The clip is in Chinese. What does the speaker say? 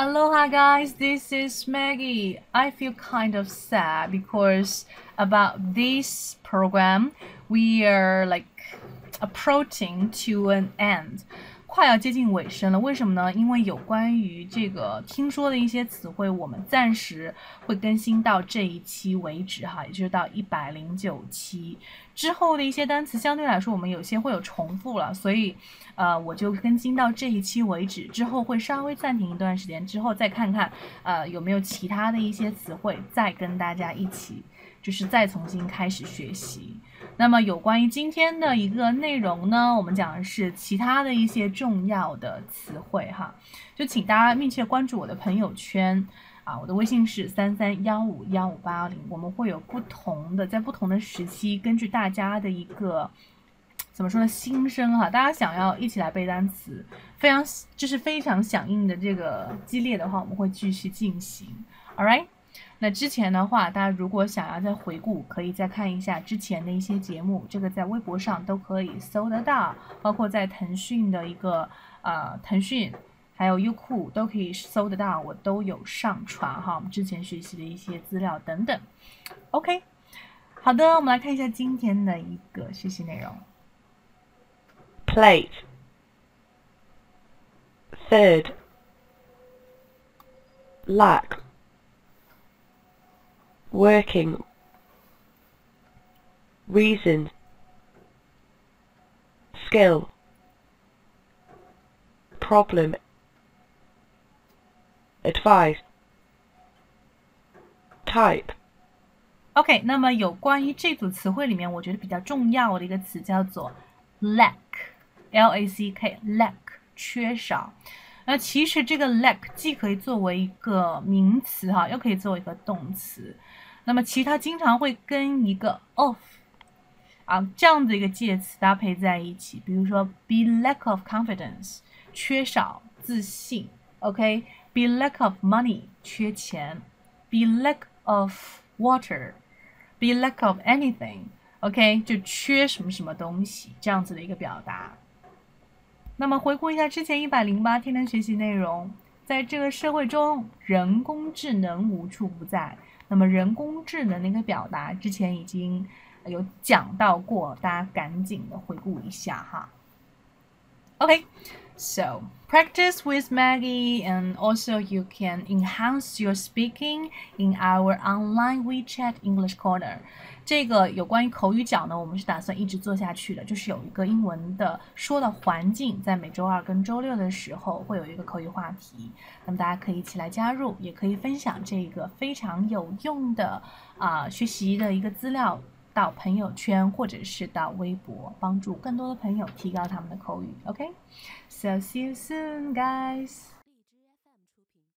Aloha, guys. This is Maggie. I feel kind of sad because about this program, we are like approaching to an end. 快要接近尾声了，为什么呢？因为有关于这个听说的一些词汇，我们暂时会更新到这一期为止哈，也就是到一百零九期之后的一些单词，相对来说我们有些会有重复了，所以呃我就更新到这一期为止，之后会稍微暂停一段时间，之后再看看呃有没有其他的一些词汇，再跟大家一起就是再重新开始学习。那么有关于今天的一个内容呢，我们讲的是其他的一些重要的词汇哈，就请大家密切关注我的朋友圈啊，我的微信是三三幺五幺五八幺零，我们会有不同的在不同的时期，根据大家的一个怎么说呢心声哈，大家想要一起来背单词，非常就是非常响应的这个激烈的话，我们会继续进行，All right。那之前的话，大家如果想要再回顾，可以再看一下之前的一些节目，这个在微博上都可以搜得到，包括在腾讯的一个呃腾讯，还有优酷都可以搜得到，我都有上传哈，我们之前学习的一些资料等等。OK，好的，我们来看一下今天的一个学习内容。Plate. Third. Lack. working reason skill problem advice type OK，那么有关于这组词汇里面，我觉得比较重要的一个词叫做 lack，L A C K，lack 缺少。那其实这个 lack 既可以作为一个名词哈，又可以作为一个动词。 那么其他经常会跟一个 of 啊这样的一个介词搭配在一起，比如说 be lack of confidence 缺少自信，OK，be lack of money 缺钱，be lack of water，be lack of anything，OK 就缺什么什么东西这样子的一个表达。那么回顾一下之前一百零八天的学习内容，在这个社会中，人工智能无处不在。那么人工智能的一个表达，之前已经有讲到过，大家赶紧的回顾一下哈。Okay, so practice with Maggie, and also you can enhance your speaking in our online WeChat English Corner. 这个有关于口语角呢，我们是打算一直做下去的，就是有一个英文的说的环境，在每周二跟周六的时候会有一个口语话题，那么大家可以一起来加入，也可以分享这个非常有用的啊学习的一个资料。到朋友圈或者是到微博，帮助更多的朋友提高他们的口语。OK，so see you soon, guys.